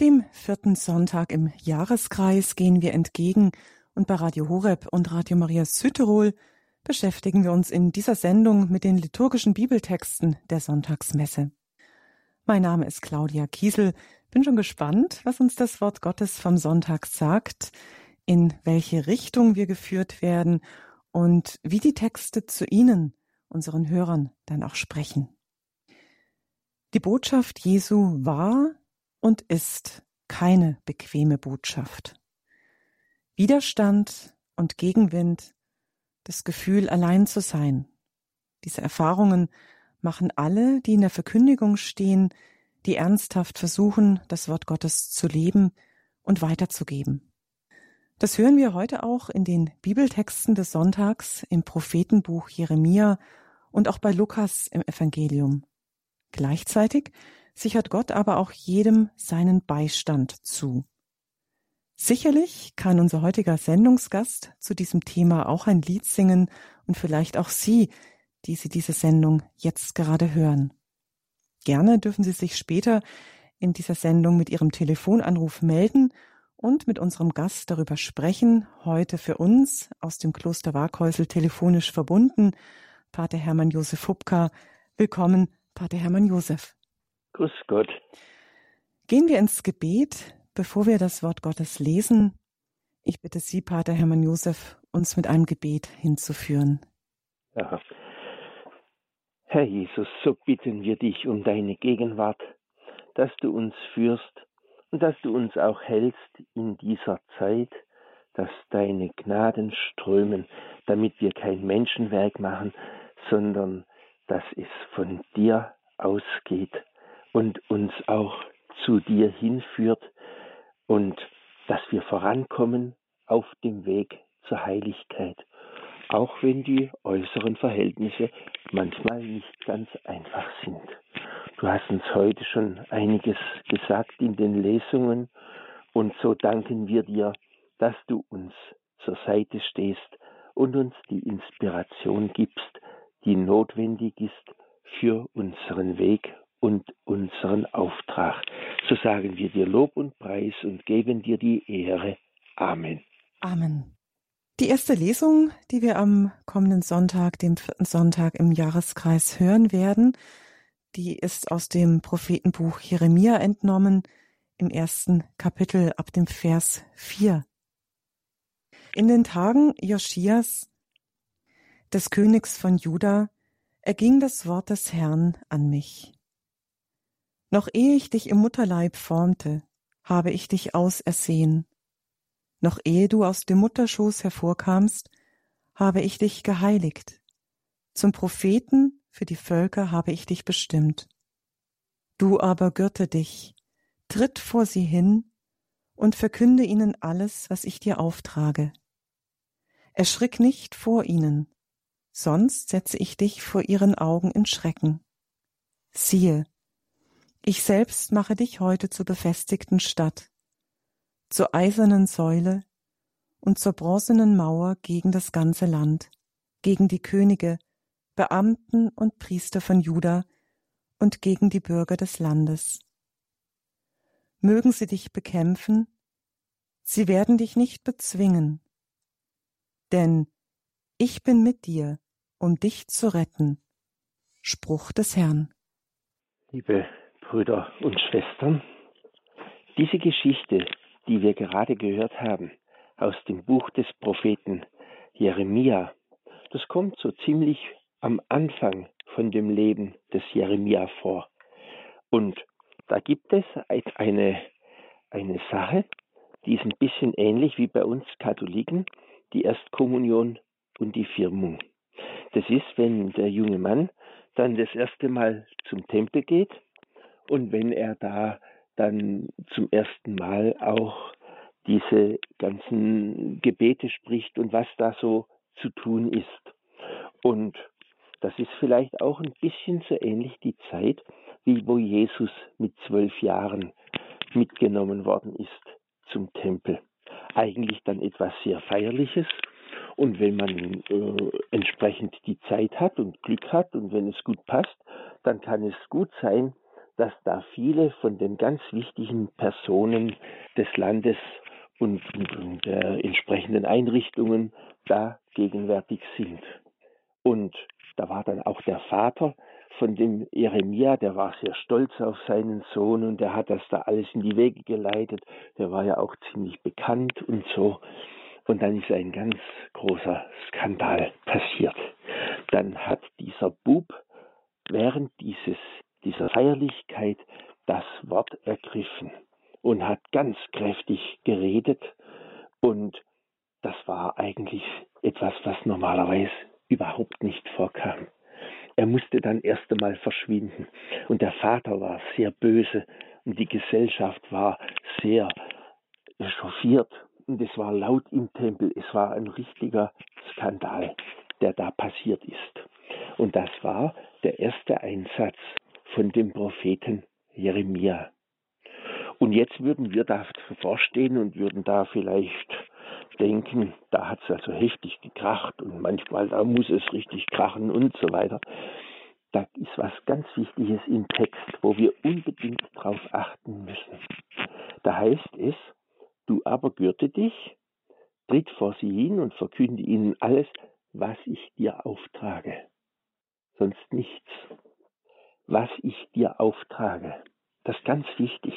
Dem vierten Sonntag im Jahreskreis gehen wir entgegen und bei Radio Horeb und Radio Maria Südtirol beschäftigen wir uns in dieser Sendung mit den liturgischen Bibeltexten der Sonntagsmesse. Mein Name ist Claudia Kiesel. Bin schon gespannt, was uns das Wort Gottes vom Sonntag sagt, in welche Richtung wir geführt werden und wie die Texte zu Ihnen, unseren Hörern, dann auch sprechen. Die Botschaft Jesu war und ist keine bequeme Botschaft. Widerstand und Gegenwind, das Gefühl, allein zu sein. Diese Erfahrungen machen alle, die in der Verkündigung stehen, die ernsthaft versuchen, das Wort Gottes zu leben und weiterzugeben. Das hören wir heute auch in den Bibeltexten des Sonntags im Prophetenbuch Jeremia und auch bei Lukas im Evangelium. Gleichzeitig sichert Gott aber auch jedem seinen Beistand zu. Sicherlich kann unser heutiger Sendungsgast zu diesem Thema auch ein Lied singen und vielleicht auch Sie, die Sie diese Sendung jetzt gerade hören. Gerne dürfen Sie sich später in dieser Sendung mit Ihrem Telefonanruf melden und mit unserem Gast darüber sprechen. Heute für uns aus dem Kloster Waghäusel telefonisch verbunden, Pater Hermann Josef Hubka. Willkommen, Pater Hermann Josef. Grüß Gott. Gehen wir ins Gebet, bevor wir das Wort Gottes lesen. Ich bitte Sie, Pater Hermann Josef, uns mit einem Gebet hinzuführen. Ja. Herr Jesus, so bitten wir dich um deine Gegenwart, dass du uns führst und dass du uns auch hältst in dieser Zeit, dass deine Gnaden strömen, damit wir kein Menschenwerk machen, sondern dass es von dir ausgeht und uns auch zu dir hinführt und dass wir vorankommen auf dem Weg zur Heiligkeit, auch wenn die äußeren Verhältnisse manchmal nicht ganz einfach sind. Du hast uns heute schon einiges gesagt in den Lesungen und so danken wir dir, dass du uns zur Seite stehst und uns die Inspiration gibst, die notwendig ist für unseren Weg und unseren Auftrag. So sagen wir dir Lob und Preis und geben dir die Ehre. Amen. Amen. Die erste Lesung, die wir am kommenden Sonntag, dem vierten Sonntag im Jahreskreis hören werden, die ist aus dem Prophetenbuch Jeremia entnommen, im ersten Kapitel ab dem Vers 4. In den Tagen Joschias, des Königs von Juda, erging das Wort des Herrn an mich. Noch ehe ich dich im Mutterleib formte, habe ich dich ausersehen. Noch ehe du aus dem Mutterschoß hervorkamst, habe ich dich geheiligt. Zum Propheten für die Völker habe ich dich bestimmt. Du aber gürte dich, tritt vor sie hin und verkünde ihnen alles, was ich dir auftrage. Erschrick nicht vor ihnen, sonst setze ich dich vor ihren Augen in Schrecken. Siehe, ich selbst mache dich heute zur befestigten Stadt, zur eisernen Säule und zur bronzenen Mauer gegen das ganze Land, gegen die Könige, Beamten und Priester von Juda und gegen die Bürger des Landes. Mögen sie dich bekämpfen, sie werden dich nicht bezwingen, denn ich bin mit dir, um dich zu retten. Spruch des Herrn. Liebe Brüder und Schwestern, diese Geschichte, die wir gerade gehört haben aus dem Buch des Propheten Jeremia, das kommt so ziemlich am Anfang von dem Leben des Jeremia vor. Und da gibt es eine, eine Sache, die ist ein bisschen ähnlich wie bei uns Katholiken, die Erstkommunion und die Firmung. Das ist, wenn der junge Mann dann das erste Mal zum Tempel geht und wenn er da dann zum ersten Mal auch diese ganzen Gebete spricht und was da so zu tun ist. Und das ist vielleicht auch ein bisschen so ähnlich die Zeit, wie wo Jesus mit zwölf Jahren mitgenommen worden ist zum Tempel. Eigentlich dann etwas sehr Feierliches. Und wenn man äh, entsprechend die Zeit hat und Glück hat und wenn es gut passt, dann kann es gut sein, dass da viele von den ganz wichtigen Personen des Landes und, der entsprechenden Einrichtungen da gegenwärtig sind. Und da war dann auch der Vater von dem Jeremia, der war sehr stolz auf seinen Sohn und der hat das da alles in die Wege geleitet. Der war ja auch ziemlich bekannt und so. Und dann ist ein ganz großer Skandal passiert. Dann hat dieser Bub während dieses, dieser Feierlichkeit das Wort ergriffen und hat ganz kräftig geredet. Und das war eigentlich etwas, was normalerweise überhaupt nicht vorkam. Er musste dann erst einmal verschwinden. Und der Vater war sehr böse und die Gesellschaft war sehr chauffiert und es war laut im Tempel. Es war ein richtiger Skandal, der da passiert ist. Und das war der erste Einsatz von dem Propheten Jeremia. Und jetzt würden wir da vorstehen und würden da vielleicht denken, da hat es also heftig gekracht und manchmal da muss es richtig krachen und so weiter. Da ist was ganz Wichtiges im Text, wo wir unbedingt drauf achten müssen. Da heißt es, du aber gürte dich, tritt vor sie hin und verkünde ihnen alles, was ich dir auftrage. Sonst nichts. Was ich auftrage. Das ist ganz wichtig.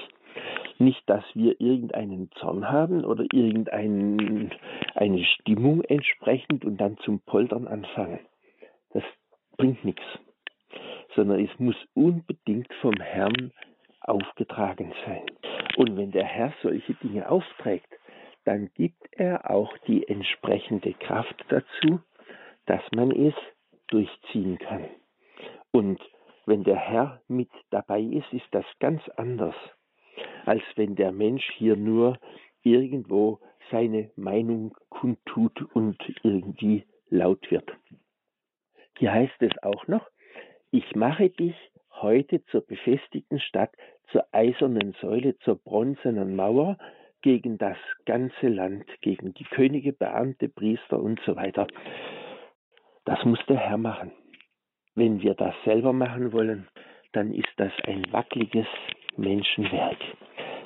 Nicht, dass wir irgendeinen Zorn haben oder irgendeine Stimmung entsprechend und dann zum Poltern anfangen. Das bringt nichts. Sondern es muss unbedingt vom Herrn aufgetragen sein. Und wenn der Herr solche Dinge aufträgt, dann gibt er auch die entsprechende Kraft dazu, dass man es durchziehen kann. Und wenn der Herr mit dabei ist, ist das ganz anders, als wenn der Mensch hier nur irgendwo seine Meinung kundtut und irgendwie laut wird. Hier heißt es auch noch, ich mache dich heute zur befestigten Stadt, zur eisernen Säule, zur bronzenen Mauer gegen das ganze Land, gegen die Könige, Beamte, Priester und so weiter. Das muss der Herr machen. Wenn wir das selber machen wollen, dann ist das ein wackeliges Menschenwerk.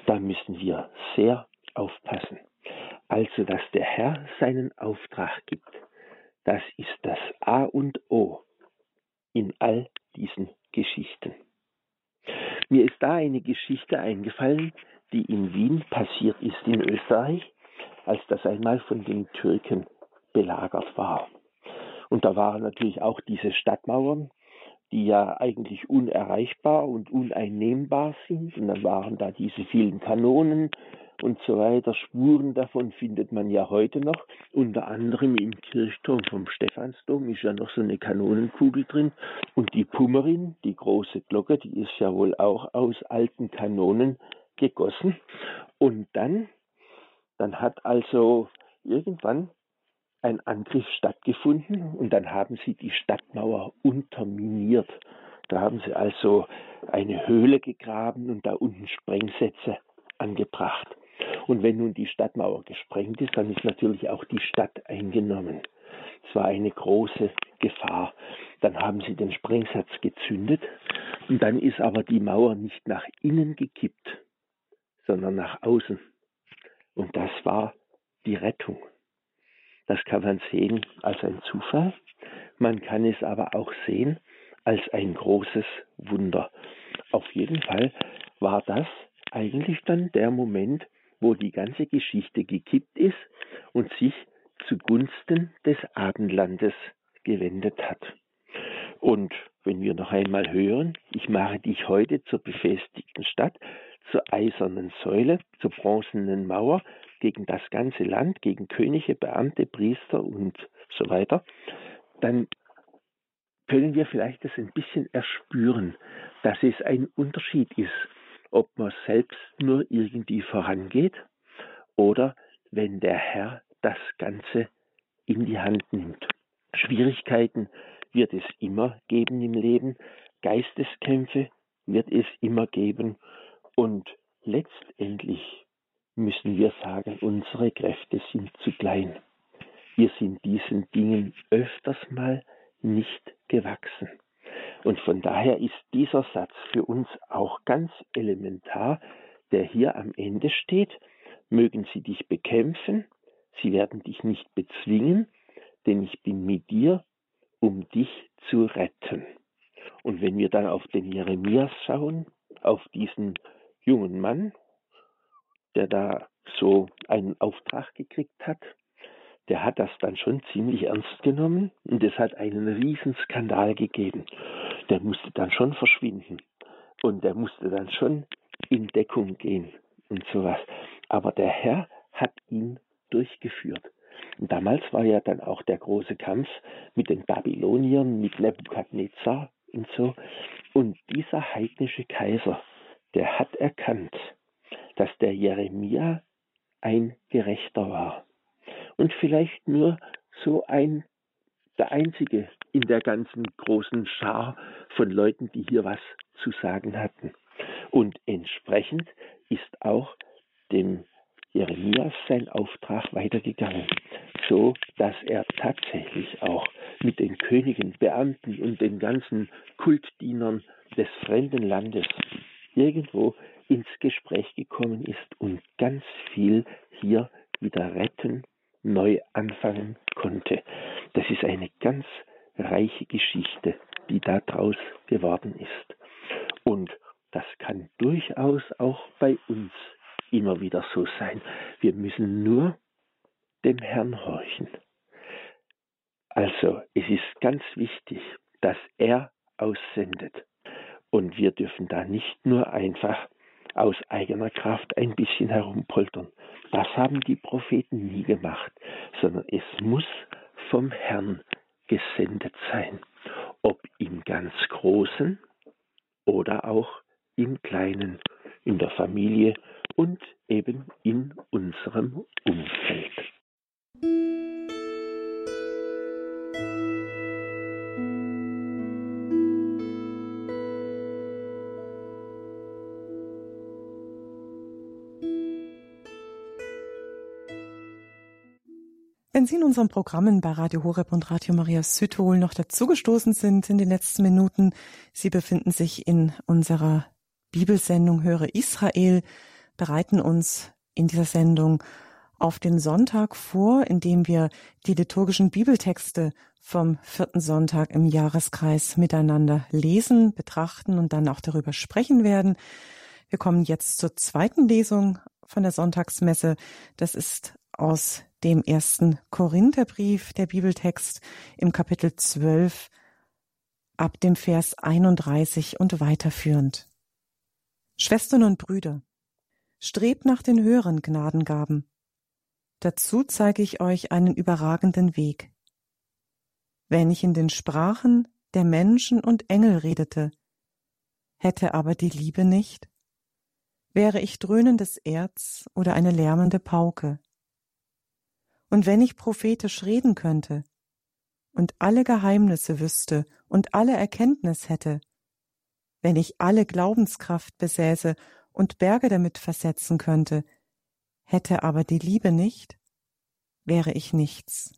Da müssen wir sehr aufpassen. Also, dass der Herr seinen Auftrag gibt, das ist das A und O in all diesen Geschichten. Mir ist da eine Geschichte eingefallen, die in Wien passiert ist in Österreich, als das einmal von den Türken belagert war. Und da waren natürlich auch diese Stadtmauern, die ja eigentlich unerreichbar und uneinnehmbar sind. Und dann waren da diese vielen Kanonen und so weiter. Spuren davon findet man ja heute noch. Unter anderem im Kirchturm vom Stephansdom ist ja noch so eine Kanonenkugel drin. Und die Pummerin, die große Glocke, die ist ja wohl auch aus alten Kanonen gegossen. Und dann, dann hat also irgendwann ein Angriff stattgefunden und dann haben sie die Stadtmauer unterminiert. Da haben sie also eine Höhle gegraben und da unten Sprengsätze angebracht. Und wenn nun die Stadtmauer gesprengt ist, dann ist natürlich auch die Stadt eingenommen. Es war eine große Gefahr. Dann haben sie den Sprengsatz gezündet und dann ist aber die Mauer nicht nach innen gekippt, sondern nach außen. Und das war die Rettung. Das kann man sehen als ein Zufall, man kann es aber auch sehen als ein großes Wunder. Auf jeden Fall war das eigentlich dann der Moment, wo die ganze Geschichte gekippt ist und sich zugunsten des Abendlandes gewendet hat. Und wenn wir noch einmal hören, ich mache dich heute zur befestigten Stadt, zur eisernen Säule, zur bronzenen Mauer, gegen das ganze Land, gegen Könige, Beamte, Priester und so weiter, dann können wir vielleicht das ein bisschen erspüren, dass es ein Unterschied ist, ob man selbst nur irgendwie vorangeht oder wenn der Herr das Ganze in die Hand nimmt. Schwierigkeiten wird es immer geben im Leben, Geisteskämpfe wird es immer geben und letztendlich müssen wir sagen, unsere Kräfte sind zu klein. Wir sind diesen Dingen öfters mal nicht gewachsen. Und von daher ist dieser Satz für uns auch ganz elementar, der hier am Ende steht. Mögen sie dich bekämpfen, sie werden dich nicht bezwingen, denn ich bin mit dir, um dich zu retten. Und wenn wir dann auf den Jeremias schauen, auf diesen jungen Mann, der da so einen Auftrag gekriegt hat, der hat das dann schon ziemlich ernst genommen und es hat einen Riesenskandal gegeben. Der musste dann schon verschwinden und der musste dann schon in Deckung gehen und sowas. Aber der Herr hat ihn durchgeführt. Und damals war ja dann auch der große Kampf mit den Babyloniern, mit Nebukadnezar und so. Und dieser heidnische Kaiser, der hat erkannt, dass der Jeremia ein Gerechter war. Und vielleicht nur so ein, der einzige in der ganzen großen Schar von Leuten, die hier was zu sagen hatten. Und entsprechend ist auch dem Jeremias sein Auftrag weitergegangen, so dass er tatsächlich auch mit den Königen, Beamten und den ganzen Kultdienern des fremden Landes irgendwo ins Gespräch gekommen ist und ganz viel hier wieder retten, neu anfangen konnte. Das ist eine ganz reiche Geschichte, die daraus geworden ist. Und das kann durchaus auch bei uns immer wieder so sein. Wir müssen nur dem Herrn horchen. Also es ist ganz wichtig, dass er aussendet. Und wir dürfen da nicht nur einfach aus eigener Kraft ein bisschen herumpoltern. Das haben die Propheten nie gemacht, sondern es muss vom Herrn gesendet sein. Ob im ganz Großen oder auch im Kleinen, in der Familie und eben in unserem Umfeld. Sie in unseren Programmen bei Radio Horeb und Radio Maria Südtirol noch dazugestoßen sind in den letzten Minuten, Sie befinden sich in unserer Bibelsendung Höre Israel, bereiten uns in dieser Sendung auf den Sonntag vor, indem wir die liturgischen Bibeltexte vom vierten Sonntag im Jahreskreis miteinander lesen, betrachten und dann auch darüber sprechen werden. Wir kommen jetzt zur zweiten Lesung von der Sonntagsmesse. Das ist aus dem ersten Korintherbrief, der Bibeltext im Kapitel 12 ab dem Vers 31 und weiterführend. Schwestern und Brüder, strebt nach den höheren Gnadengaben. Dazu zeige ich euch einen überragenden Weg. Wenn ich in den Sprachen der Menschen und Engel redete, hätte aber die Liebe nicht, wäre ich dröhnendes Erz oder eine lärmende Pauke. Und wenn ich prophetisch reden könnte und alle Geheimnisse wüsste und alle Erkenntnis hätte, wenn ich alle Glaubenskraft besäße und Berge damit versetzen könnte, hätte aber die Liebe nicht, wäre ich nichts.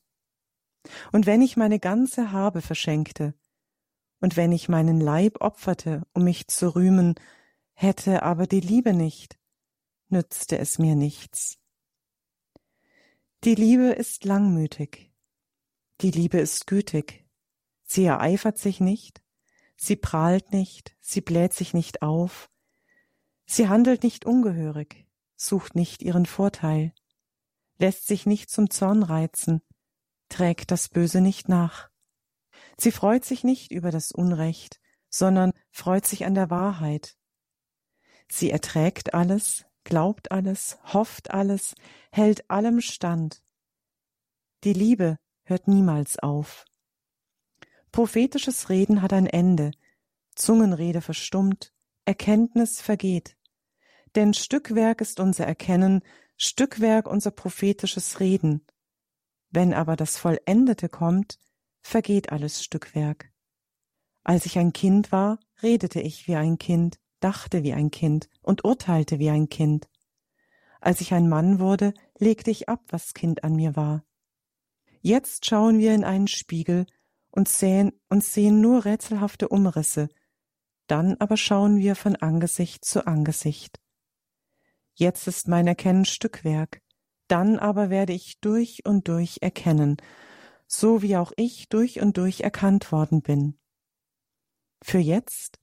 Und wenn ich meine ganze Habe verschenkte, und wenn ich meinen Leib opferte, um mich zu rühmen, hätte aber die Liebe nicht, nützte es mir nichts. Die Liebe ist langmütig. Die Liebe ist gütig. Sie ereifert sich nicht, sie prahlt nicht, sie bläht sich nicht auf, sie handelt nicht ungehörig, sucht nicht ihren Vorteil, lässt sich nicht zum Zorn reizen, trägt das Böse nicht nach. Sie freut sich nicht über das Unrecht, sondern freut sich an der Wahrheit. Sie erträgt alles, glaubt alles, hofft alles, hält allem stand. Die Liebe hört niemals auf. Prophetisches Reden hat ein Ende, Zungenrede verstummt, Erkenntnis vergeht. Denn Stückwerk ist unser Erkennen, Stückwerk unser prophetisches Reden. Wenn aber das Vollendete kommt, vergeht alles Stückwerk. Als ich ein Kind war, redete ich wie ein Kind, dachte wie ein Kind und urteilte wie ein Kind. Als ich ein Mann wurde, legte ich ab, was Kind an mir war. Jetzt schauen wir in einen Spiegel und sehen, und sehen nur rätselhafte Umrisse, dann aber schauen wir von Angesicht zu Angesicht. Jetzt ist mein Erkennen Stückwerk, dann aber werde ich durch und durch erkennen, so wie auch ich durch und durch erkannt worden bin. Für jetzt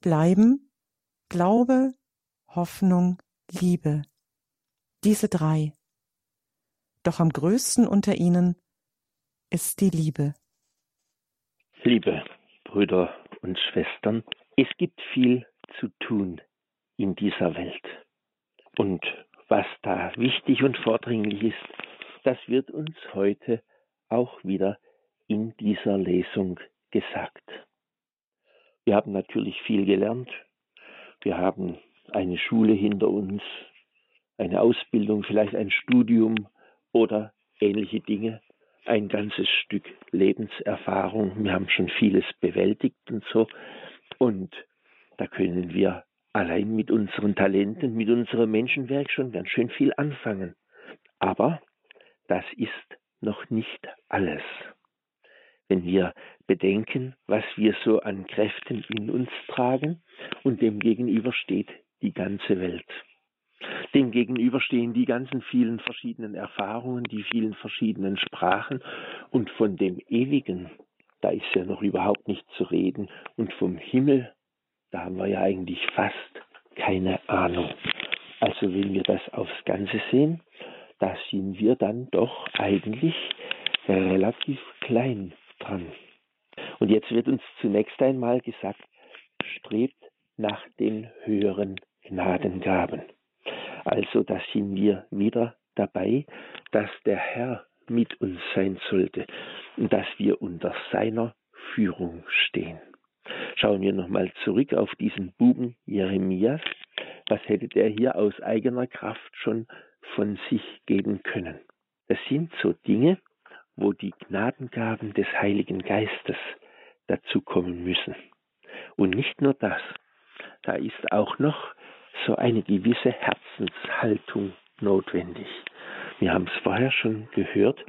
bleiben Glaube, Hoffnung, Liebe. Diese drei. Doch am größten unter ihnen ist die Liebe. Liebe Brüder und Schwestern, es gibt viel zu tun in dieser Welt. Und was da wichtig und vordringlich ist, das wird uns heute auch wieder in dieser Lesung gesagt. Wir haben natürlich viel gelernt. Wir haben eine Schule hinter uns, eine Ausbildung, vielleicht ein Studium oder ähnliche Dinge ein ganzes Stück Lebenserfahrung. Wir haben schon vieles bewältigt und so. Und da können wir allein mit unseren Talenten, mit unserem Menschenwerk schon ganz schön viel anfangen. Aber das ist noch nicht alles. Wenn wir bedenken, was wir so an Kräften in uns tragen und dem gegenüber steht die ganze Welt. Dem gegenüber stehen die ganzen vielen verschiedenen Erfahrungen, die vielen verschiedenen Sprachen und von dem Ewigen, da ist ja noch überhaupt nicht zu reden und vom Himmel, da haben wir ja eigentlich fast keine Ahnung. Also wenn wir das aufs Ganze sehen, da sind wir dann doch eigentlich relativ klein dran. Und jetzt wird uns zunächst einmal gesagt, strebt nach den höheren Gnadengaben. Also da sind wir wieder dabei, dass der Herr mit uns sein sollte und dass wir unter seiner Führung stehen. Schauen wir nochmal zurück auf diesen Buben Jeremias. Was hätte der hier aus eigener Kraft schon von sich geben können? Das sind so Dinge, wo die Gnadengaben des Heiligen Geistes dazu kommen müssen. Und nicht nur das, da ist auch noch so eine gewisse Herzenshaltung notwendig. Wir haben es vorher schon gehört,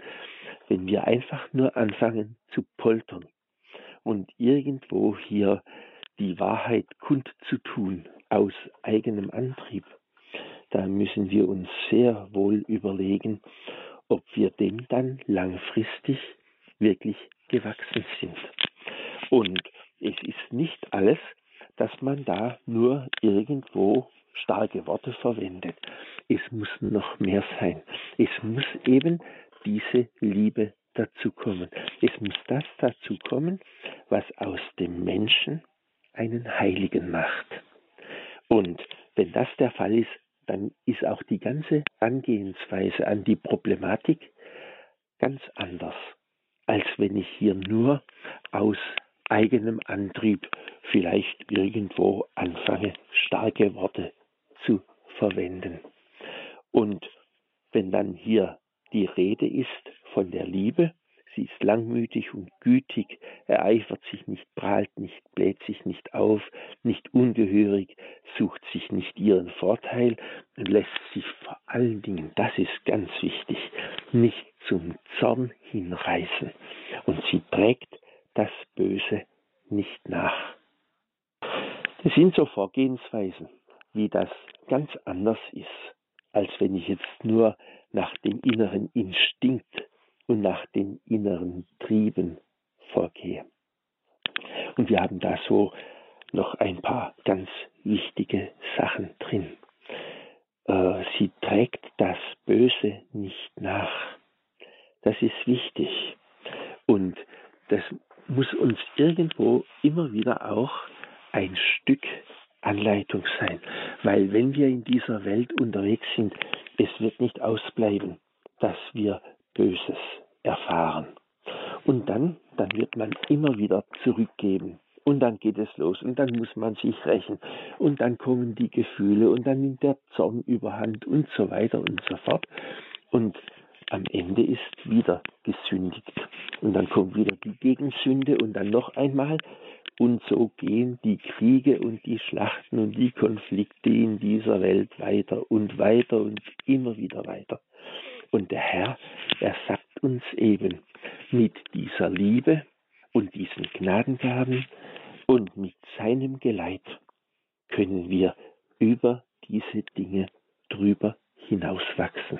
wenn wir einfach nur anfangen zu poltern und irgendwo hier die Wahrheit kundzutun aus eigenem Antrieb, da müssen wir uns sehr wohl überlegen, ob wir dem dann langfristig wirklich gewachsen sind. Und es ist nicht alles, dass man da nur irgendwo starke Worte verwendet. Es muss noch mehr sein. Es muss eben diese Liebe dazu kommen. Es muss das dazu kommen, was aus dem Menschen einen Heiligen macht. Und wenn das der Fall ist, dann ist auch die ganze Angehensweise an die Problematik ganz anders, als wenn ich hier nur aus eigenem Antrieb vielleicht irgendwo anfange, starke Worte zu verwenden. Und wenn dann hier die Rede ist von der Liebe, sie ist langmütig und gütig, ereifert sich nicht, prahlt nicht, bläht sich nicht auf, nicht ungehörig, sucht sich nicht ihren Vorteil und lässt sich vor allen Dingen, das ist ganz wichtig, nicht zum Zorn hinreißen. Und sie trägt das Böse nicht nach. Das sind so Vorgehensweisen, wie das ganz anders ist, als wenn ich jetzt nur nach dem inneren Instinkt und nach den inneren Trieben vorgehe. Und wir haben da so noch ein paar ganz wichtige Sachen drin. Äh, sie trägt das Böse nicht nach. Das ist wichtig. Und das muss uns irgendwo immer wieder auch ein Stück Anleitung sein. Weil wenn wir in dieser Welt unterwegs sind, es wird nicht ausbleiben, dass wir Böses erfahren. Und dann, dann wird man immer wieder zurückgeben. Und dann geht es los und dann muss man sich rächen. Und dann kommen die Gefühle und dann nimmt der Zorn überhand und so weiter und so fort. Und am Ende ist wieder gesündigt. Und dann kommt wieder die Gegensünde und dann noch einmal. Und so gehen die Kriege und die Schlachten und die Konflikte in dieser Welt weiter und weiter und immer wieder weiter. Und der Herr, er sagt uns eben, mit dieser Liebe und diesen Gnadengaben Und mit seinem Geleit können wir über diese Dinge drüber hinauswachsen.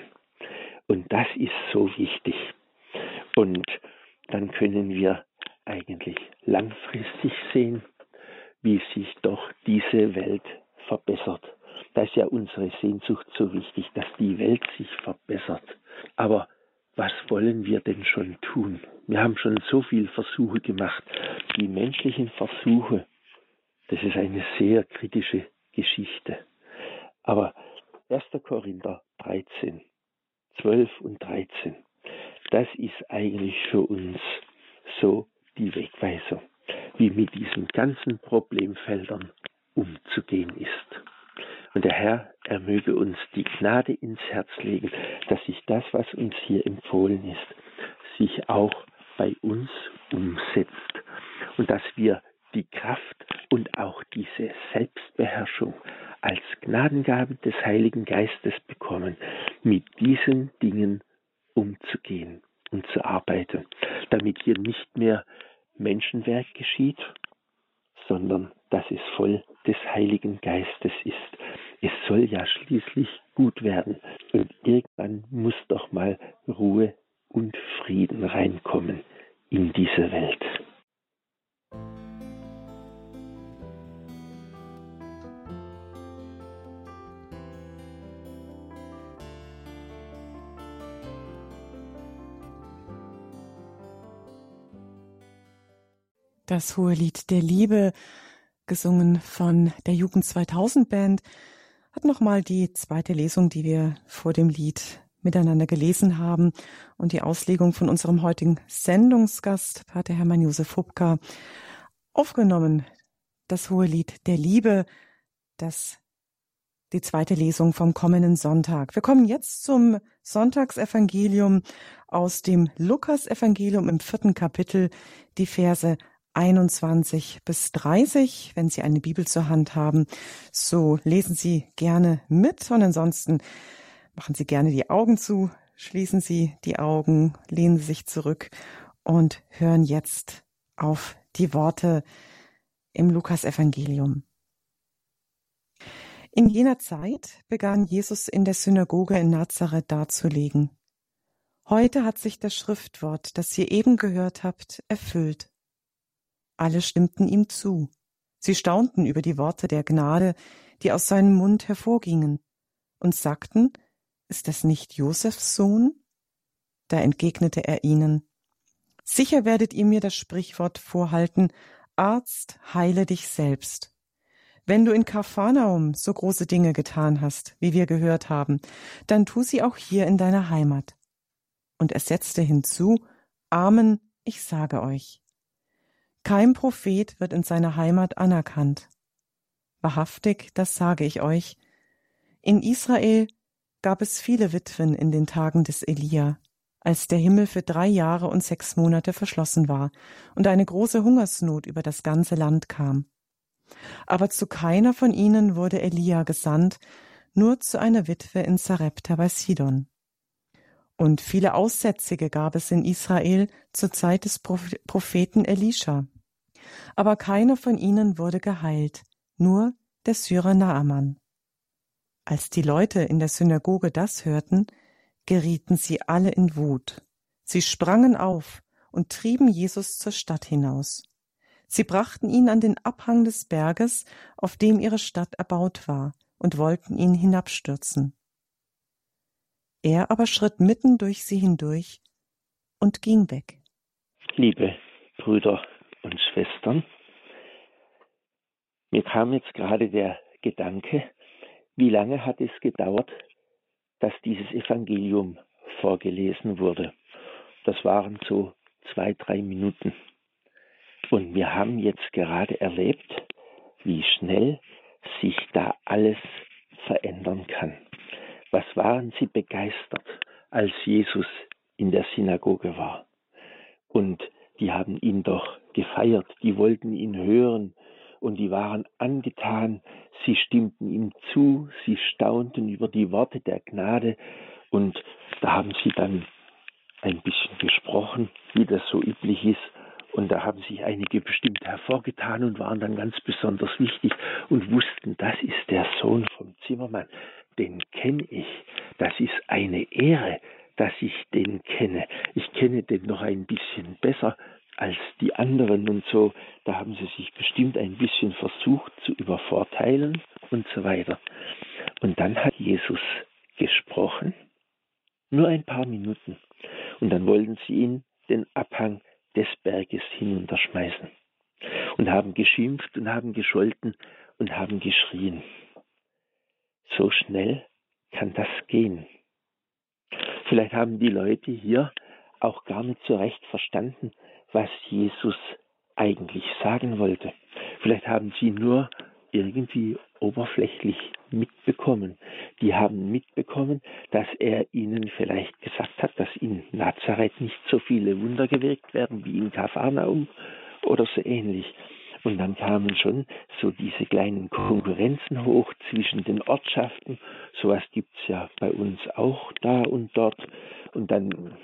Und das ist so wichtig. Und dann können wir eigentlich langfristig sehen, wie sich doch diese Welt verbessert. Da ist ja unsere Sehnsucht so wichtig, dass die Welt sich verbessert. Aber was wollen wir denn schon tun? Wir haben schon so viele Versuche gemacht. Die menschlichen Versuche, das ist eine sehr kritische Geschichte. Aber 1. Korinther 13, 12 und 13, das ist eigentlich für uns so die Wegweisung, wie mit diesen ganzen Problemfeldern umzugehen ist. Und der Herr, er möge uns die Gnade ins Herz legen, dass sich das, was uns hier empfohlen ist, sich auch bei uns umsetzt und dass wir die Kraft und auch diese Selbstbeherrschung als Gnadengabe des Heiligen Geistes bekommen, mit diesen Dingen umzugehen und zu arbeiten, damit hier nicht mehr Menschenwerk geschieht, sondern dass es voll des Heiligen Geistes ist. Es soll ja schließlich gut werden und irgendwann muss doch mal Ruhe und Frieden reinkommen in diese Welt. Das hohe Lied der Liebe, gesungen von der Jugend 2000 Band, hat nochmal die zweite Lesung, die wir vor dem Lied miteinander gelesen haben und die Auslegung von unserem heutigen Sendungsgast, Pater Hermann Josef Hubka, aufgenommen. Das hohe Lied der Liebe, das die zweite Lesung vom kommenden Sonntag. Wir kommen jetzt zum Sonntagsevangelium aus dem Lukasevangelium im vierten Kapitel, die Verse 21 bis 30. Wenn Sie eine Bibel zur Hand haben, so lesen Sie gerne mit und ansonsten machen Sie gerne die Augen zu, schließen Sie die Augen, lehnen Sie sich zurück und hören jetzt auf die Worte im Lukasevangelium. In jener Zeit begann Jesus in der Synagoge in Nazareth darzulegen. Heute hat sich das Schriftwort, das ihr eben gehört habt, erfüllt. Alle stimmten ihm zu. Sie staunten über die Worte der Gnade, die aus seinem Mund hervorgingen, und sagten, ist das nicht Josefs Sohn? Da entgegnete er ihnen, Sicher werdet ihr mir das Sprichwort vorhalten, Arzt, heile dich selbst. Wenn du in Kapharnaum so große Dinge getan hast, wie wir gehört haben, dann tu sie auch hier in deiner Heimat. Und er setzte hinzu, Amen, ich sage euch. Kein Prophet wird in seiner Heimat anerkannt. Wahrhaftig, das sage ich euch. In Israel gab es viele Witwen in den Tagen des Elia, als der Himmel für drei Jahre und sechs Monate verschlossen war und eine große Hungersnot über das ganze Land kam. Aber zu keiner von ihnen wurde Elia gesandt, nur zu einer Witwe in Sarepta bei Sidon. Und viele Aussätzige gab es in Israel zur Zeit des Propheten Elisha. Aber keiner von ihnen wurde geheilt, nur der Syrer Naaman. Als die Leute in der Synagoge das hörten, gerieten sie alle in Wut. Sie sprangen auf und trieben Jesus zur Stadt hinaus. Sie brachten ihn an den Abhang des Berges, auf dem ihre Stadt erbaut war, und wollten ihn hinabstürzen. Er aber schritt mitten durch sie hindurch und ging weg. Liebe Brüder und Schwestern, mir kam jetzt gerade der Gedanke, wie lange hat es gedauert, dass dieses Evangelium vorgelesen wurde. Das waren so zwei, drei Minuten. Und wir haben jetzt gerade erlebt, wie schnell sich da alles verändern kann. Was waren sie begeistert, als Jesus in der Synagoge war? Und die haben ihn doch gefeiert, die wollten ihn hören und die waren angetan, sie stimmten ihm zu, sie staunten über die Worte der Gnade und da haben sie dann ein bisschen gesprochen, wie das so üblich ist, Und da haben sich einige bestimmt hervorgetan und waren dann ganz besonders wichtig und wussten, das ist der Sohn vom Zimmermann, den kenne ich. Das ist eine Ehre, dass ich den kenne. Ich kenne den noch ein bisschen besser als die anderen und so. Da haben sie sich bestimmt ein bisschen versucht zu übervorteilen und so weiter. Und dann hat Jesus gesprochen, nur ein paar Minuten. Und dann wollten sie ihn den Abhang des Berges hinunterschmeißen und haben geschimpft und haben gescholten und haben geschrien. So schnell kann das gehen. Vielleicht haben die Leute hier auch gar nicht so recht verstanden, was Jesus eigentlich sagen wollte. Vielleicht haben sie nur irgendwie oberflächlich mitbekommen. Die haben mitbekommen, dass er ihnen vielleicht gesagt hat, dass in Nazareth nicht so viele Wunder gewirkt werden wie in Kapharnaum oder so ähnlich. Und dann kamen schon so diese kleinen Konkurrenzen hoch zwischen den Ortschaften. Sowas gibt es ja bei uns auch da und dort. Und dann,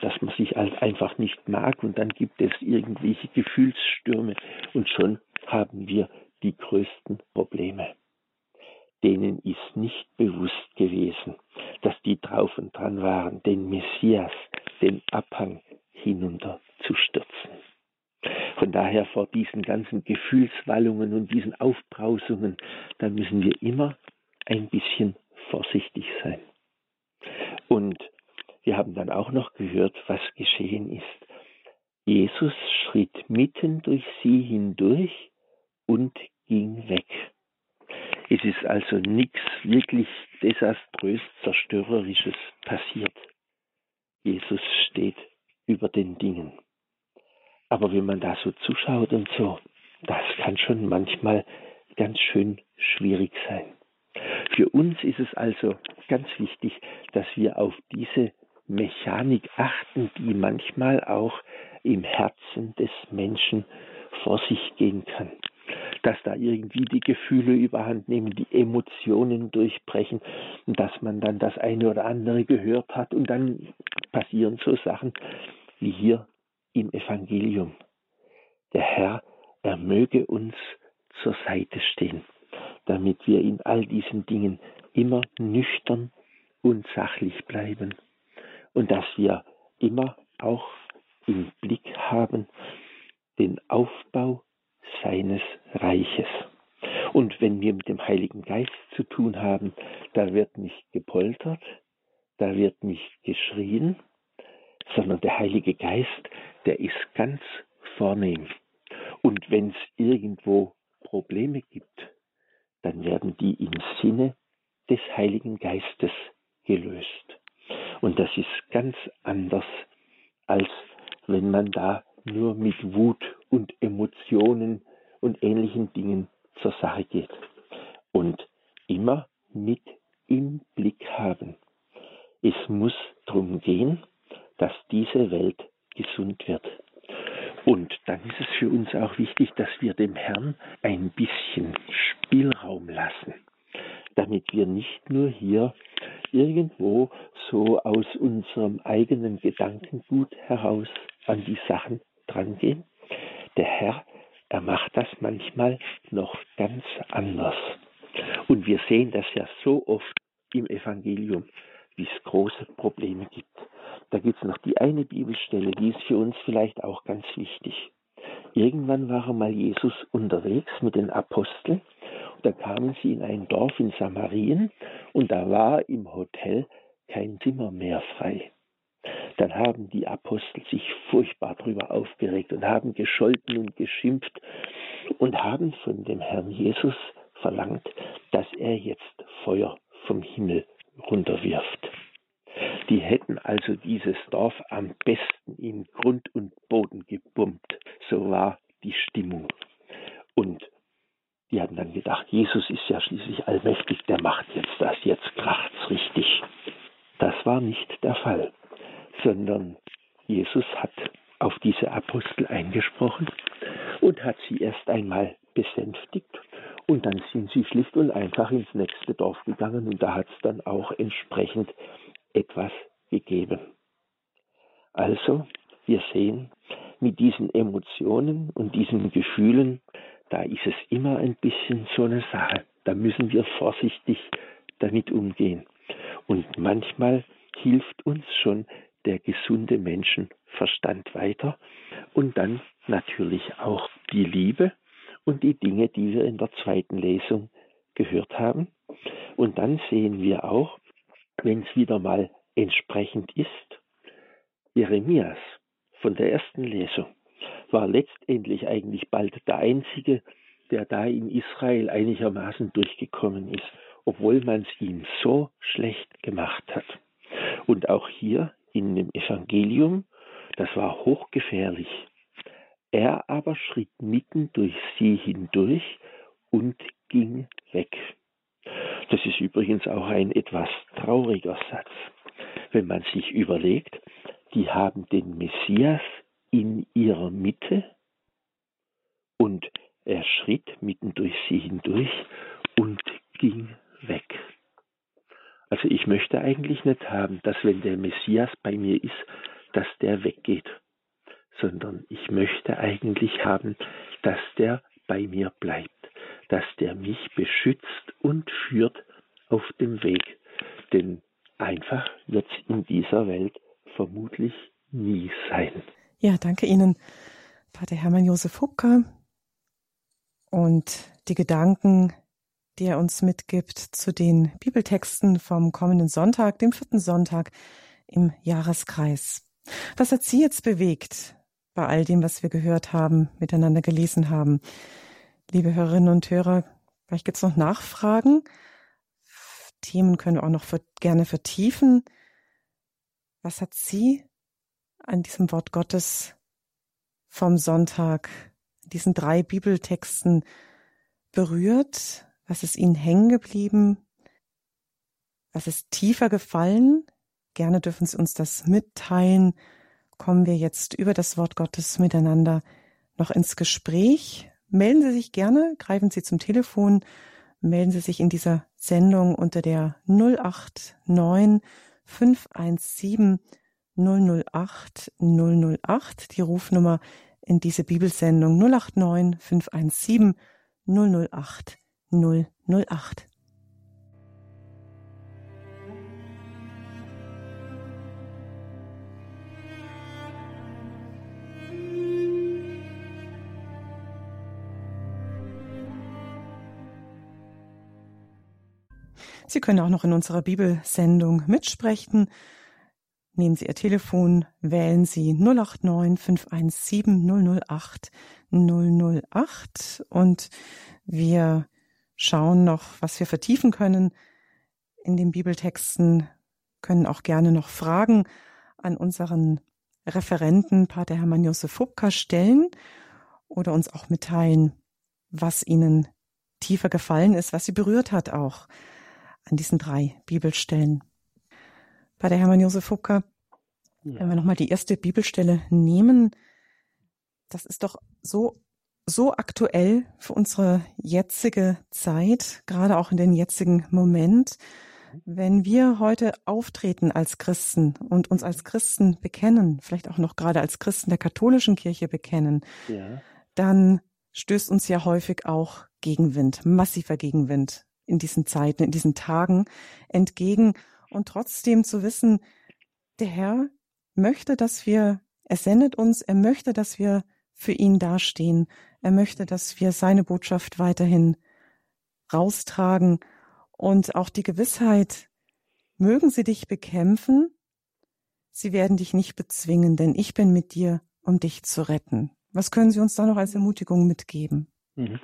dass man sich halt einfach nicht mag. Und dann gibt es irgendwelche Gefühlsstürme. Und schon haben wir die größten Probleme. Denen ist nicht bewusst gewesen, dass die drauf und dran waren, den Messias, den Abhang hinunter zu stürzen. Von daher vor diesen ganzen Gefühlswallungen und diesen Aufbrausungen, da müssen wir immer ein bisschen vorsichtig sein. Und wir haben dann auch noch gehört, was geschehen ist. Jesus schritt mitten durch sie hindurch und ging weg. Es ist also nichts wirklich desaströs zerstörerisches passiert. Jesus steht über den Dingen. Aber wenn man da so zuschaut und so, das kann schon manchmal ganz schön schwierig sein. Für uns ist es also ganz wichtig, dass wir auf diese Mechanik achten, die manchmal auch im Herzen des Menschen vor sich gehen kann. Dass da irgendwie die Gefühle überhand nehmen, die Emotionen durchbrechen dass man dann das eine oder andere gehört hat und dann passieren so Sachen wie hier im Evangelium. Der Herr, er möge uns zur Seite stehen, damit wir in all diesen Dingen immer nüchtern und sachlich bleiben und dass wir immer auch im Blick haben den Aufbau seines Reiches. Und wenn wir mit dem Heiligen Geist zu tun haben, da wird nicht gepoltert, da wird nicht geschrien, sondern der Heilige Geist, der ist ganz vornehm. Und wenn es irgendwo Probleme gibt, dann werden die im Sinne des Heiligen Geistes gelöst. Und das ist ganz anders, als wenn man da nur mit Wut und Emotionen und ähnlichen Dingen zur Sache geht. Und immer mit im Blick haben. Es muss darum gehen, dass diese Welt gesund wird. Und dann ist es für uns auch wichtig, dass wir dem Herrn ein bisschen Spielraum lassen, damit wir nicht nur hier irgendwo so aus unserem eigenen Gedankengut heraus an die Sachen drangehen. Der Herr, er macht das manchmal noch ganz anders. Und wir sehen das ja so oft im Evangelium, wie es große Probleme gibt. Da gibt es noch die eine Bibelstelle, die ist für uns vielleicht auch ganz wichtig. Irgendwann war mal Jesus unterwegs mit den Aposteln. Und da kamen sie in ein Dorf in Samarien und da war im Hotel kein Zimmer mehr frei. Dann haben die Apostel sich furchtbar darüber aufgeregt und haben gescholten und geschimpft und haben von dem Herrn Jesus verlangt, dass er jetzt Feuer vom Himmel runterwirft. Die hätten also dieses Dorf am besten in Grund und Boden gebombt. So war die Stimmung. Und die hatten dann gedacht, Jesus ist ja schließlich allmächtig, der macht jetzt das, jetzt kracht's richtig. Das war nicht der Fall, sondern Jesus hat auf diese Apostel eingesprochen und hat sie erst einmal besänftigt und dann sind sie schlicht und einfach ins nächste Dorf gegangen und da hat es dann auch entsprechend etwas gegeben. Also, wir sehen, mit diesen Emotionen und diesen Gefühlen, da ist es immer ein bisschen so eine Sache. Da müssen wir vorsichtig damit umgehen. Und manchmal hilft uns schon der gesunde Menschenverstand weiter und dann natürlich auch die Liebe und die Dinge, die wir in der zweiten Lesung gehört haben. Und dann sehen wir auch, wenn es wieder mal entsprechend ist, Jeremias von der ersten Lesung war letztendlich eigentlich bald der Einzige, der da in Israel einigermaßen durchgekommen ist, obwohl man es ihm so schlecht gemacht hat. Und auch hier in dem Evangelium, das war hochgefährlich. Er aber schritt mitten durch sie hindurch und ging weg. Das ist übrigens auch ein etwas trauriger Satz, wenn man sich überlegt, die haben den Messias in ihrer Mitte und er schritt mitten durch sie hindurch und ging weg. Also ich möchte eigentlich nicht haben, dass wenn der Messias bei mir ist, dass der weggeht, sondern ich möchte eigentlich haben, dass der bei mir bleibt, dass der mich beschützt und führt auf dem Weg. Denn einfach wird es in dieser Welt vermutlich nie sein. Ja, danke Ihnen, Pater Hermann Josef Hubka. Und die Gedanken, die er uns mitgibt zu den Bibeltexten vom kommenden Sonntag, dem vierten Sonntag im Jahreskreis. Was hat Sie jetzt bewegt bei all dem, was wir gehört haben, miteinander gelesen haben? Liebe Hörerinnen und Hörer, vielleicht gibt es noch Nachfragen. Themen können wir auch noch gerne vertiefen. Was hat Sie an diesem Wort Gottes vom Sonntag, diesen drei Bibeltexten berührt? Was ist Ihnen hängen geblieben? Was ist tiefer gefallen? Gerne dürfen Sie uns das mitteilen. Kommen wir jetzt über das Wort Gottes miteinander noch ins Gespräch. Melden Sie sich gerne, greifen Sie zum Telefon, melden Sie sich in dieser Sendung unter der 089 517 008 008, die Rufnummer in diese Bibelsendung 089 517 008 008. Sie können auch noch in unserer Bibelsendung mitsprechen. Nehmen Sie Ihr Telefon, wählen Sie 089 517 008 008 und wir schauen noch, was wir vertiefen können in den Bibeltexten, können auch gerne noch Fragen an unseren Referenten Pater Hermann Josef Fubka stellen oder uns auch mitteilen, was Ihnen tiefer gefallen ist, was Sie berührt hat auch an diesen drei Bibelstellen. Bei der Hermann Josef Fubka, ja. wenn wir nochmal die erste Bibelstelle nehmen, das ist doch so, so aktuell für unsere jetzige Zeit, gerade auch in den jetzigen Moment. Wenn wir heute auftreten als Christen und uns als Christen bekennen, vielleicht auch noch gerade als Christen der katholischen Kirche bekennen, ja. dann stößt uns ja häufig auch Gegenwind, massiver Gegenwind in diesen Zeiten, in diesen Tagen entgegen und trotzdem zu wissen, der Herr möchte, dass wir, er sendet uns, er möchte, dass wir für ihn dastehen, er möchte, dass wir seine Botschaft weiterhin raustragen und auch die Gewissheit, mögen sie dich bekämpfen, sie werden dich nicht bezwingen, denn ich bin mit dir, um dich zu retten. Was können Sie uns da noch als Ermutigung mitgeben? Mhm.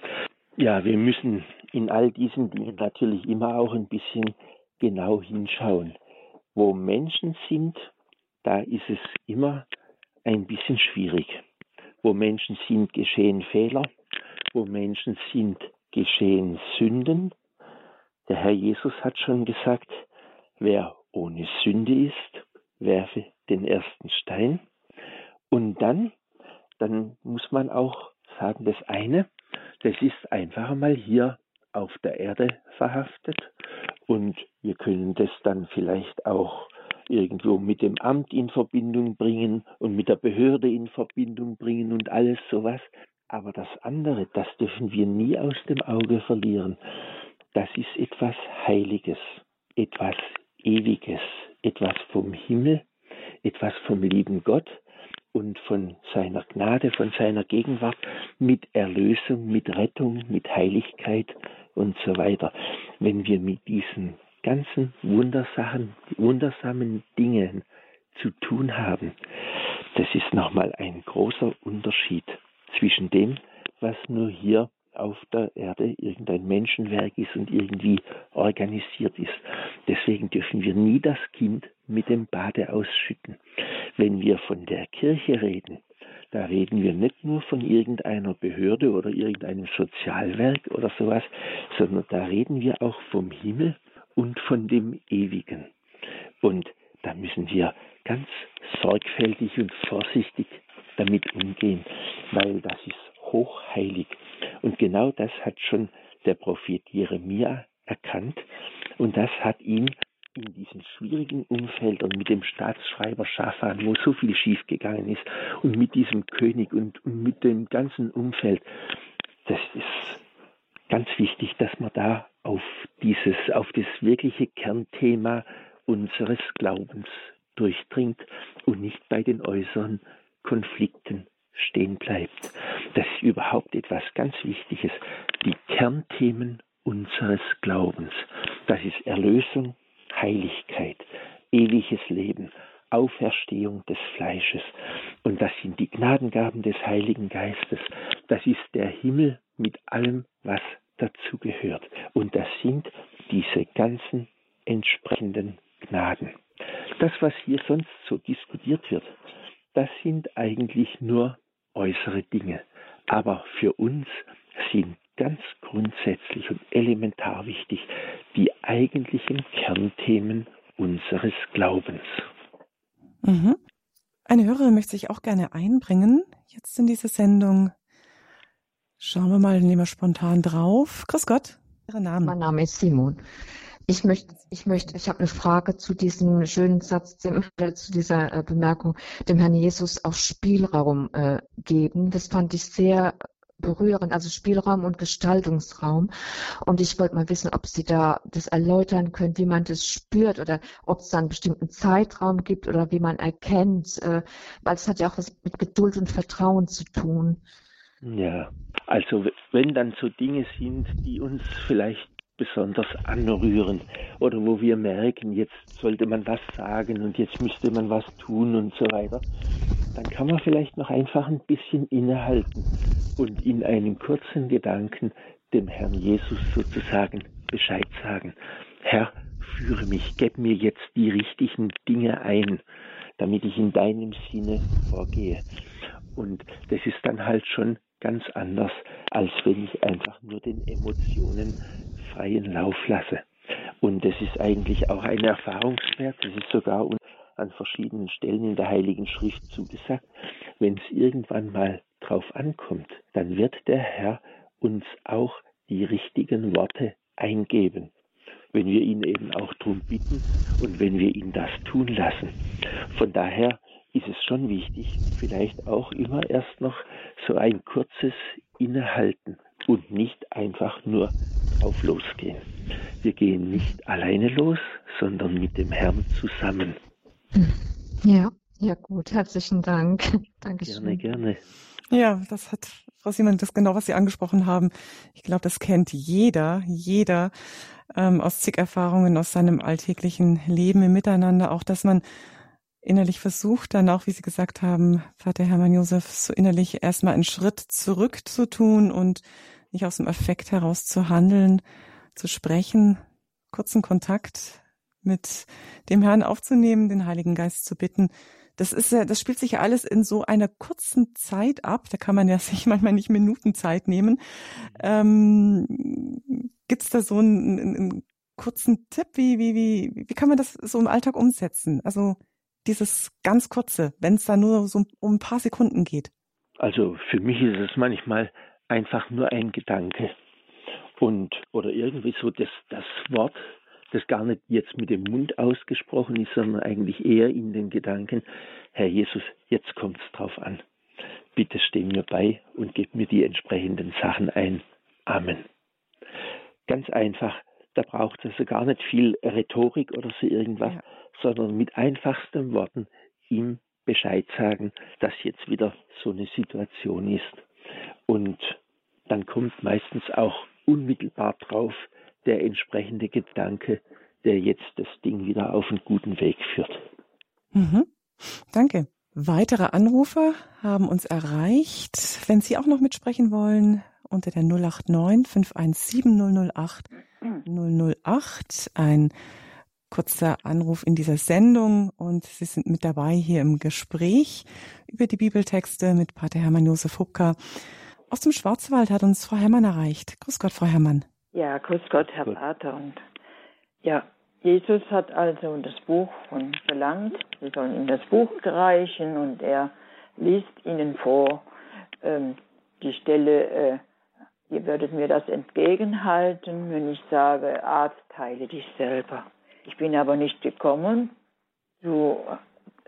Ja, wir müssen in all diesen Dingen natürlich immer auch ein bisschen genau hinschauen. Wo Menschen sind, da ist es immer ein bisschen schwierig. Wo Menschen sind, geschehen Fehler. Wo Menschen sind, geschehen Sünden. Der Herr Jesus hat schon gesagt, wer ohne Sünde ist, werfe den ersten Stein. Und dann, dann muss man auch sagen, das eine, das ist einfach mal hier auf der Erde verhaftet und wir können das dann vielleicht auch irgendwo mit dem Amt in Verbindung bringen und mit der Behörde in Verbindung bringen und alles sowas. Aber das andere, das dürfen wir nie aus dem Auge verlieren. Das ist etwas Heiliges, etwas Ewiges, etwas vom Himmel, etwas vom lieben Gott und von seiner Gnade, von seiner Gegenwart mit Erlösung, mit Rettung, mit Heiligkeit und so weiter. Wenn wir mit diesen ganzen Wundersachen, wundersamen Dingen zu tun haben, das ist nochmal ein großer Unterschied zwischen dem, was nur hier auf der Erde irgendein Menschenwerk ist und irgendwie organisiert ist. Deswegen dürfen wir nie das Kind mit dem Bade ausschütten. Wenn wir von der Kirche reden, da reden wir nicht nur von irgendeiner Behörde oder irgendeinem Sozialwerk oder sowas, sondern da reden wir auch vom Himmel und von dem Ewigen. Und da müssen wir ganz sorgfältig und vorsichtig damit umgehen, weil das ist hochheilig. Und genau das hat schon der Prophet Jeremia erkannt. Und das hat ihn in diesen schwierigen Umfeldern mit dem Staatsschreiber Schafan, wo so viel schiefgegangen ist, und mit diesem König und, und mit dem ganzen Umfeld, das ist ganz wichtig, dass man da auf dieses, auf das wirkliche Kernthema unseres Glaubens durchdringt und nicht bei den äußeren Konflikten stehen bleibt. Das ist überhaupt etwas ganz Wichtiges. Die Kernthemen unseres Glaubens. Das ist Erlösung, Heiligkeit, ewiges Leben, Auferstehung des Fleisches. Und das sind die Gnadengaben des Heiligen Geistes. Das ist der Himmel mit allem, was dazugehört. Und das sind diese ganzen entsprechenden Gnaden. Das, was hier sonst so diskutiert wird, das sind eigentlich nur äußere Dinge. Aber für uns sind ganz grundsätzlich und elementar wichtig die eigentlichen Kernthemen unseres Glaubens. Mhm. Eine Hörerin möchte sich auch gerne einbringen, jetzt in diese Sendung. Schauen wir mal, nehmen wir spontan drauf. Grüß Gott, Ihren Namen. Mein Name ist Simon. Ich möchte, ich möchte, ich habe eine Frage zu diesem schönen Satz, dem, zu dieser äh, Bemerkung, dem Herrn Jesus auch Spielraum äh, geben. Das fand ich sehr berühren, also Spielraum und Gestaltungsraum. Und ich wollte mal wissen, ob Sie da das erläutern können, wie man das spürt oder ob es da einen bestimmten Zeitraum gibt oder wie man erkennt, äh, weil es hat ja auch was mit Geduld und Vertrauen zu tun. Ja, also wenn dann so Dinge sind, die uns vielleicht besonders anrühren oder wo wir merken, jetzt sollte man was sagen und jetzt müsste man was tun und so weiter, dann kann man vielleicht noch einfach ein bisschen innehalten und in einem kurzen Gedanken dem Herrn Jesus sozusagen Bescheid sagen. Herr, führe mich, gib mir jetzt die richtigen Dinge ein, damit ich in deinem Sinne vorgehe. Und das ist dann halt schon ganz anders, als wenn ich einfach nur den Emotionen freien Lauf lasse. Und das ist eigentlich auch ein Erfahrungswert, das ist sogar an verschiedenen Stellen in der Heiligen Schrift zugesagt. Wenn es irgendwann mal drauf ankommt, dann wird der Herr uns auch die richtigen Worte eingeben, wenn wir ihn eben auch darum bitten und wenn wir ihn das tun lassen. Von daher ist es schon wichtig, vielleicht auch immer erst noch so ein kurzes Innehalten und nicht einfach nur auf losgehen. Wir gehen nicht alleine los, sondern mit dem Herrn zusammen. Ja, ja gut, herzlichen Dank. Dankeschön. Gerne, gerne. Ja, das hat Frau Simon, das genau, was Sie angesprochen haben. Ich glaube, das kennt jeder, jeder ähm, aus zig Erfahrungen aus seinem alltäglichen Leben im Miteinander, auch dass man innerlich versucht, dann auch, wie Sie gesagt haben, Vater Hermann Josef, so innerlich erstmal einen Schritt zurück zu tun und nicht aus dem Effekt heraus zu handeln, zu sprechen, kurzen Kontakt mit dem Herrn aufzunehmen, den Heiligen Geist zu bitten. Das ist ja, das spielt sich ja alles in so einer kurzen Zeit ab. Da kann man ja sich manchmal nicht Minuten Zeit nehmen. Ähm, Gibt da so einen, einen, kurzen Tipp? Wie, wie, wie, wie kann man das so im Alltag umsetzen? Also dieses ganz kurze, wenn es da nur so um ein paar Sekunden geht? Also für mich ist es manchmal einfach nur ein Gedanke und oder irgendwie so das, das Wort, das gar nicht jetzt mit dem Mund ausgesprochen ist, sondern eigentlich eher in den Gedanken, Herr Jesus, jetzt kommt es drauf an. Bitte steh mir bei und gib mir die entsprechenden Sachen ein. Amen. Ganz einfach, da braucht es also gar nicht viel Rhetorik oder so irgendwas, ja. sondern mit einfachsten Worten ihm Bescheid sagen, dass jetzt wieder so eine Situation ist. Und dann kommt meistens auch unmittelbar drauf der entsprechende Gedanke, der jetzt das Ding wieder auf einen guten Weg führt. Mhm. Danke. Weitere Anrufer haben uns erreicht. Wenn Sie auch noch mitsprechen wollen, unter der 089 517 008 008 ein kurzer Anruf in dieser Sendung und Sie sind mit dabei hier im Gespräch über die Bibeltexte mit Pater Hermann Josef Hubka. Aus dem Schwarzwald hat uns Frau Herrmann erreicht. Grüß Gott, Frau Herrmann. Ja, grüß Gott, Herr Pater. Und ja, Jesus hat also das Buch von verlangt. Sie sollen ihm das Buch reichen und er liest ihnen vor ähm, die Stelle, äh, ihr würdet mir das entgegenhalten, wenn ich sage, Arzt, heile dich selber. Ich bin aber nicht gekommen, zu,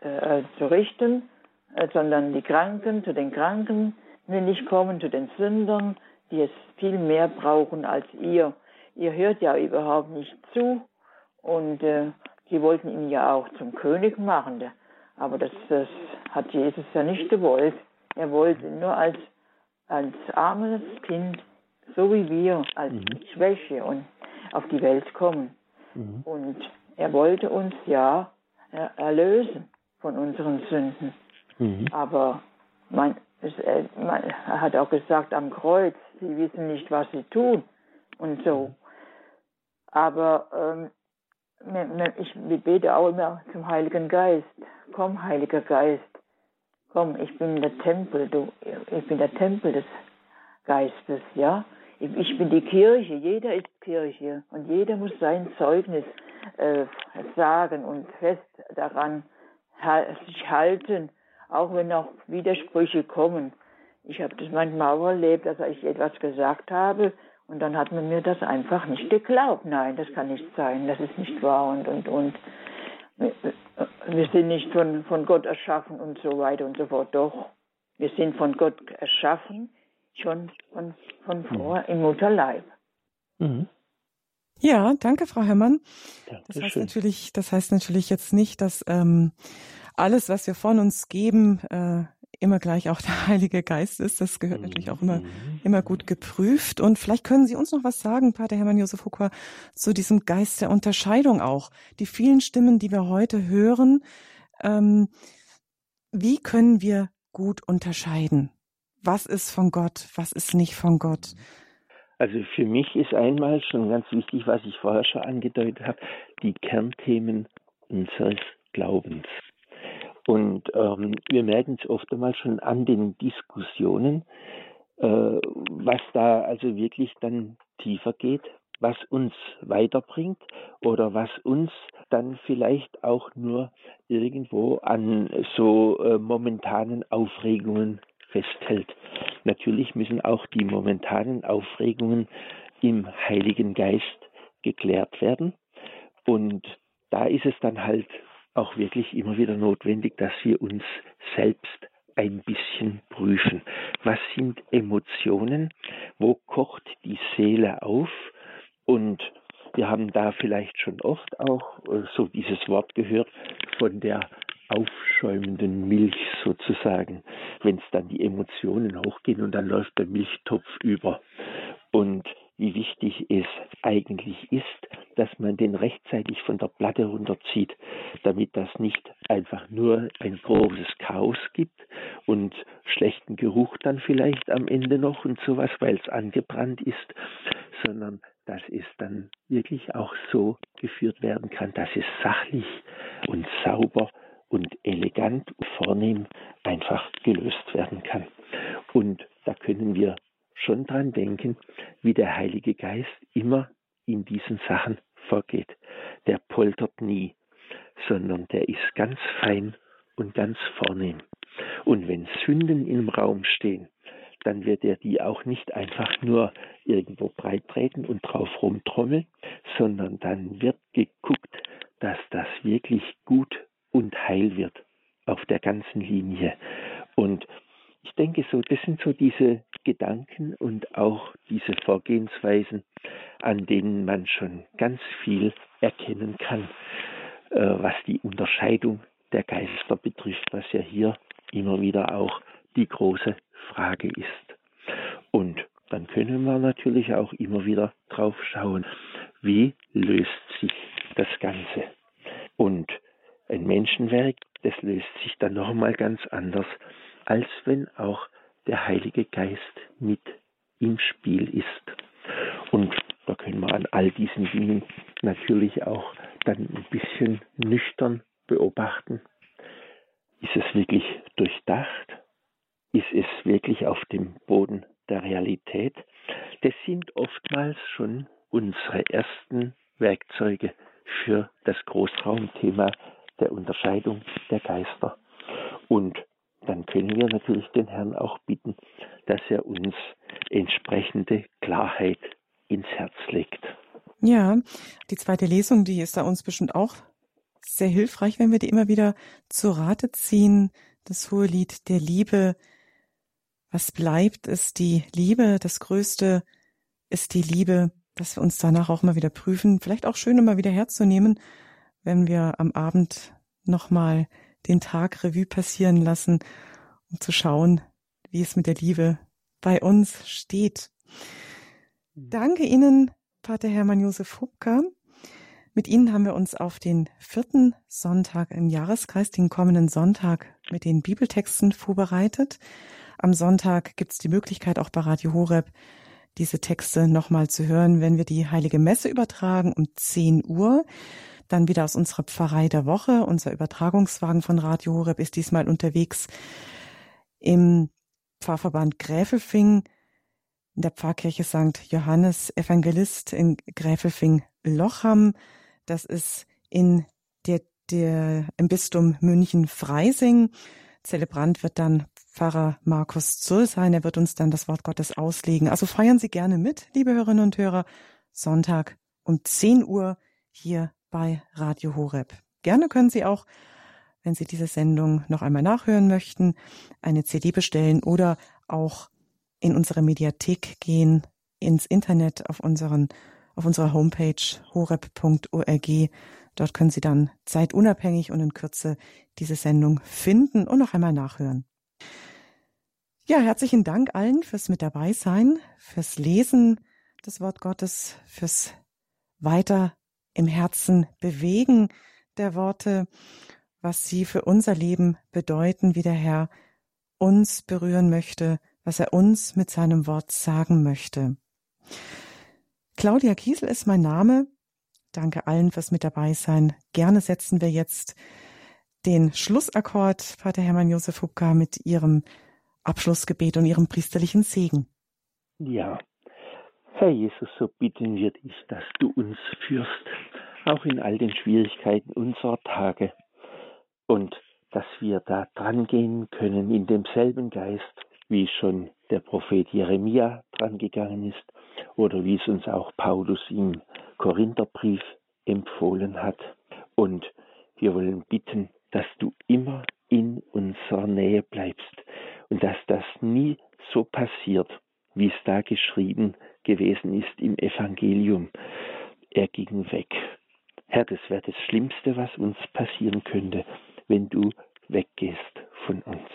äh, zu richten, äh, sondern die Kranken, zu den Kranken will ich kommen, zu den Sündern, die es viel mehr brauchen als ihr. Ihr hört ja überhaupt nicht zu und äh, die wollten ihn ja auch zum König machen, aber das, das hat Jesus ja nicht gewollt. Er wollte nur als, als armes Kind, so wie wir, als mhm. Schwäche und auf die Welt kommen. Mhm. Und er wollte uns ja erlösen von unseren Sünden. Mhm. Aber man, äh, man, er hat auch gesagt am Kreuz, sie wissen nicht, was sie tun und so. Mhm. Aber ähm, ich bete auch immer zum Heiligen Geist. Komm, Heiliger Geist, komm, ich bin der Tempel, du, ich bin der Tempel des Geistes, ja. Ich bin die Kirche, jeder ist Kirche und jeder muss sein Zeugnis äh, sagen und fest daran sich halten, auch wenn noch Widersprüche kommen. Ich habe das manchmal auch erlebt, dass ich etwas gesagt habe und dann hat man mir das einfach nicht geglaubt. Nein, das kann nicht sein, das ist nicht wahr und und und. Wir sind nicht von, von Gott erschaffen und so weiter und so fort. Doch, wir sind von Gott erschaffen schon von, von vor mhm. im Mutterleib. Mhm. Ja, danke, Frau Herrmann. Das heißt natürlich, das heißt natürlich jetzt nicht, dass ähm, alles, was wir von uns geben, äh, immer gleich auch der Heilige Geist ist. Das gehört natürlich auch immer, mhm. immer gut geprüft. Und vielleicht können Sie uns noch was sagen, Pater Hermann Josef Hucker, zu diesem Geist der Unterscheidung auch. Die vielen Stimmen, die wir heute hören, ähm, wie können wir gut unterscheiden? Was ist von Gott, was ist nicht von Gott? Also für mich ist einmal schon ganz wichtig, was ich vorher schon angedeutet habe, die Kernthemen unseres Glaubens. Und ähm, wir merken es oft einmal schon an den Diskussionen, äh, was da also wirklich dann tiefer geht, was uns weiterbringt oder was uns dann vielleicht auch nur irgendwo an so äh, momentanen Aufregungen festhält. Natürlich müssen auch die momentanen Aufregungen im Heiligen Geist geklärt werden. Und da ist es dann halt auch wirklich immer wieder notwendig, dass wir uns selbst ein bisschen prüfen. Was sind Emotionen? Wo kocht die Seele auf? Und wir haben da vielleicht schon oft auch äh, so dieses Wort gehört von der aufschäumenden Milch sozusagen, wenn es dann die Emotionen hochgehen und dann läuft der Milchtopf über. Und wie wichtig es eigentlich ist, dass man den rechtzeitig von der Platte runterzieht, damit das nicht einfach nur ein großes Chaos gibt und schlechten Geruch dann vielleicht am Ende noch und sowas, weil es angebrannt ist, sondern dass es dann wirklich auch so geführt werden kann, dass es sachlich und sauber und elegant und vornehm einfach gelöst werden kann. Und da können wir schon dran denken, wie der Heilige Geist immer in diesen Sachen vorgeht. Der poltert nie, sondern der ist ganz fein und ganz vornehm. Und wenn Sünden im Raum stehen, dann wird er die auch nicht einfach nur irgendwo breit treten und drauf rumtrommeln, sondern dann wird geguckt, dass das wirklich gut und heil wird auf der ganzen Linie. Und ich denke so, das sind so diese Gedanken und auch diese Vorgehensweisen, an denen man schon ganz viel erkennen kann, äh, was die Unterscheidung der Geister betrifft, was ja hier immer wieder auch die große Frage ist. Und dann können wir natürlich auch immer wieder drauf schauen, wie löst sich das Ganze. Und ein Menschenwerk, das löst sich dann nochmal ganz anders, als wenn auch der Heilige Geist mit im Spiel ist. Und da können wir an all diesen Dingen natürlich auch dann ein bisschen nüchtern beobachten. Ist es wirklich durchdacht? Ist es wirklich auf dem Boden der Realität? Das sind oftmals schon unsere ersten Werkzeuge für das Großraumthema der Unterscheidung der Geister. Und dann können wir natürlich den Herrn auch bitten, dass er uns entsprechende Klarheit ins Herz legt. Ja, die zweite Lesung, die ist da uns bestimmt auch sehr hilfreich, wenn wir die immer wieder zu Rate ziehen. Das hohe Lied der Liebe. Was bleibt, ist die Liebe. Das Größte ist die Liebe, dass wir uns danach auch mal wieder prüfen. Vielleicht auch schön, immer wieder herzunehmen, wenn wir am Abend nochmal den Tag Revue passieren lassen, um zu schauen, wie es mit der Liebe bei uns steht. Danke Ihnen, Pater Hermann Josef Hubka. Mit Ihnen haben wir uns auf den vierten Sonntag im Jahreskreis, den kommenden Sonntag, mit den Bibeltexten vorbereitet. Am Sonntag gibt es die Möglichkeit, auch bei Radio Horeb diese Texte nochmal zu hören, wenn wir die Heilige Messe übertragen um 10 Uhr. Dann wieder aus unserer Pfarrei der Woche. Unser Übertragungswagen von Radio Horeb ist diesmal unterwegs im Pfarrverband Gräfelfing in der Pfarrkirche St. Johannes Evangelist in Gräfelfing-Lochham. Das ist in der, der, im Bistum München-Freising. Zelebrant wird dann Pfarrer Markus Zull sein. Er wird uns dann das Wort Gottes auslegen. Also feiern Sie gerne mit, liebe Hörerinnen und Hörer. Sonntag um 10 Uhr hier bei Radio Horeb. Gerne können Sie auch, wenn Sie diese Sendung noch einmal nachhören möchten, eine CD bestellen oder auch in unsere Mediathek gehen, ins Internet auf unseren auf unserer Homepage horeb.org. Dort können Sie dann zeitunabhängig und in Kürze diese Sendung finden und noch einmal nachhören. Ja, herzlichen Dank allen fürs mit dabei sein, fürs Lesen des Wort Gottes, fürs weiter im Herzen bewegen der Worte, was sie für unser Leben bedeuten, wie der Herr uns berühren möchte, was er uns mit seinem Wort sagen möchte. Claudia Kiesel ist mein Name. Danke allen fürs mit dabei sein. Gerne setzen wir jetzt den Schlussakkord, Pater Hermann Josef Hubka, mit Ihrem Abschlussgebet und Ihrem priesterlichen Segen. Ja, Herr Jesus, so bitten wir dich, dass du uns führst, auch in all den Schwierigkeiten unserer Tage und dass wir da dran gehen können in demselben Geist, wie schon der Prophet Jeremia dran gegangen ist oder wie es uns auch Paulus im Korintherbrief empfohlen hat. Und wir wollen bitten, dass du immer in unserer Nähe bleibst und dass das nie so passiert, wie es da geschrieben gewesen ist im Evangelium. Er ging weg. Herr, das wäre das Schlimmste, was uns passieren könnte, wenn du weggehst von uns.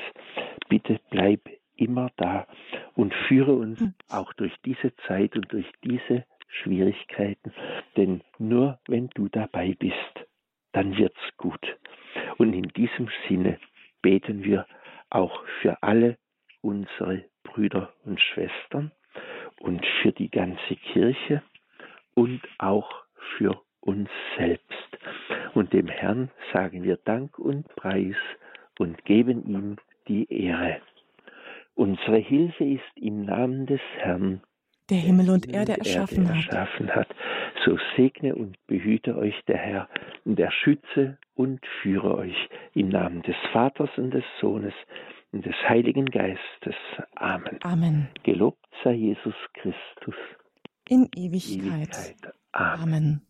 Bitte bleib immer da und führe uns hm. auch durch diese Zeit und durch diese Schwierigkeiten, denn nur wenn du dabei bist, dann wird's gut. Und in diesem Sinne beten wir auch für alle unsere Brüder und Schwestern und für die ganze Kirche und auch für uns selbst. Und dem Herrn sagen wir Dank und Preis und geben ihm die Ehre. Unsere Hilfe ist im Namen des Herrn, der Himmel und Erde erschaffen, Erde erschaffen hat. So segne und behüte euch der Herr, der schütze und führe euch im Namen des Vaters und des Sohnes und des Heiligen Geistes. Amen. Amen. Gelobt sei Jesus Christus. In Ewigkeit. Ewigkeit. Amen. Amen.